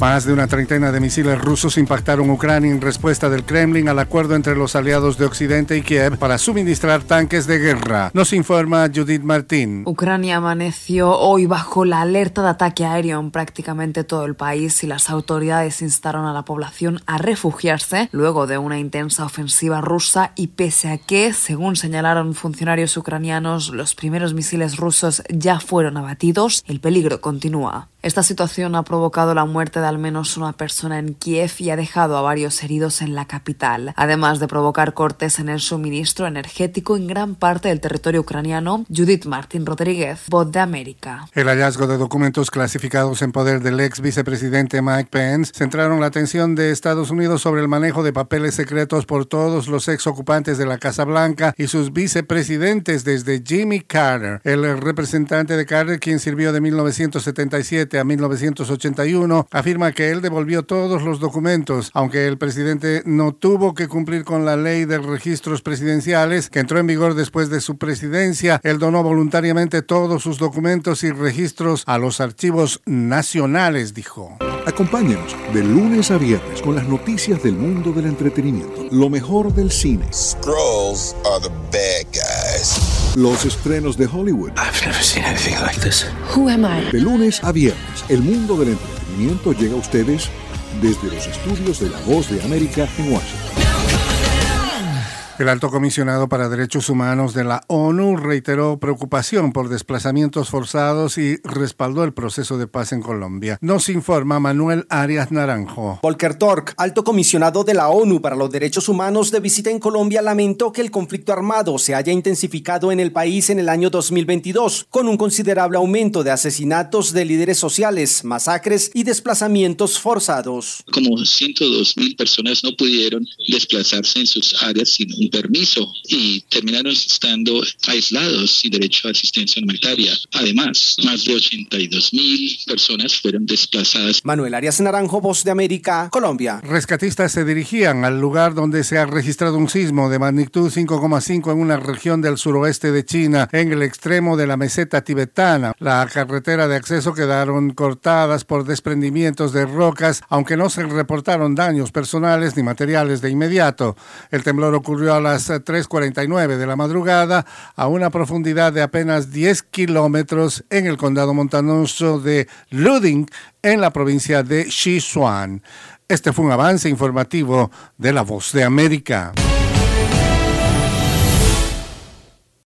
Más de una treintena de misiles rusos impactaron Ucrania en respuesta del Kremlin al acuerdo entre los aliados de Occidente y Kiev para suministrar tanques de guerra. Nos informa Judith Martín. Ucrania amaneció hoy bajo la alerta de ataque aéreo en prácticamente todo el país y las autoridades instaron a la población a refugiarse luego de una intensa ofensiva rusa y pese a que, según señalaron funcionarios ucranianos, los primeros misiles rusos ya fueron abatidos, el peligro continúa. Esta situación ha provocado la muerte de al menos una persona en Kiev y ha dejado a varios heridos en la capital, además de provocar cortes en el suministro energético en gran parte del territorio ucraniano. Judith Martín Rodríguez, Voz de América. El hallazgo de documentos clasificados en poder del ex vicepresidente Mike Pence centraron la atención de Estados Unidos sobre el manejo de papeles secretos por todos los ex ocupantes de la Casa Blanca y sus vicepresidentes desde Jimmy Carter, el representante de Carter quien sirvió de 1977 a 1981, afirma que él devolvió todos los documentos, aunque el presidente no tuvo que cumplir con la ley de registros presidenciales que entró en vigor después de su presidencia. Él donó voluntariamente todos sus documentos y registros a los archivos nacionales, dijo. Acompáñenos de lunes a viernes con las noticias del mundo del entretenimiento, lo mejor del cine. Scrolls are the bad guys. Los estrenos de Hollywood. I've never seen anything like this. Who am I? De lunes a viernes, el mundo del entretenimiento llega a ustedes desde los estudios de La Voz de América en Washington. El alto comisionado para derechos humanos de la ONU reiteró preocupación por desplazamientos forzados y respaldó el proceso de paz en Colombia. Nos informa Manuel Arias Naranjo. Volker Tork, alto comisionado de la ONU para los derechos humanos de visita en Colombia, lamentó que el conflicto armado se haya intensificado en el país en el año 2022, con un considerable aumento de asesinatos de líderes sociales, masacres y desplazamientos forzados. Como 102 mil personas no pudieron desplazarse en sus áreas sin permiso y terminaron estando aislados sin derecho a asistencia humanitaria. Además, más de 82 mil personas fueron desplazadas. Manuel Arias Naranjo, Voz de América, Colombia. Rescatistas se dirigían al lugar donde se ha registrado un sismo de magnitud 5,5 en una región del suroeste de China, en el extremo de la meseta tibetana. La carretera de acceso quedaron cortadas por desprendimientos de rocas, aunque no se reportaron daños personales ni materiales de inmediato. El temblor ocurrió a las 3.49 de la madrugada a una profundidad de apenas 10 kilómetros en el condado montanoso de Luding, en la provincia de Sichuan. Este fue un avance informativo de La Voz de América.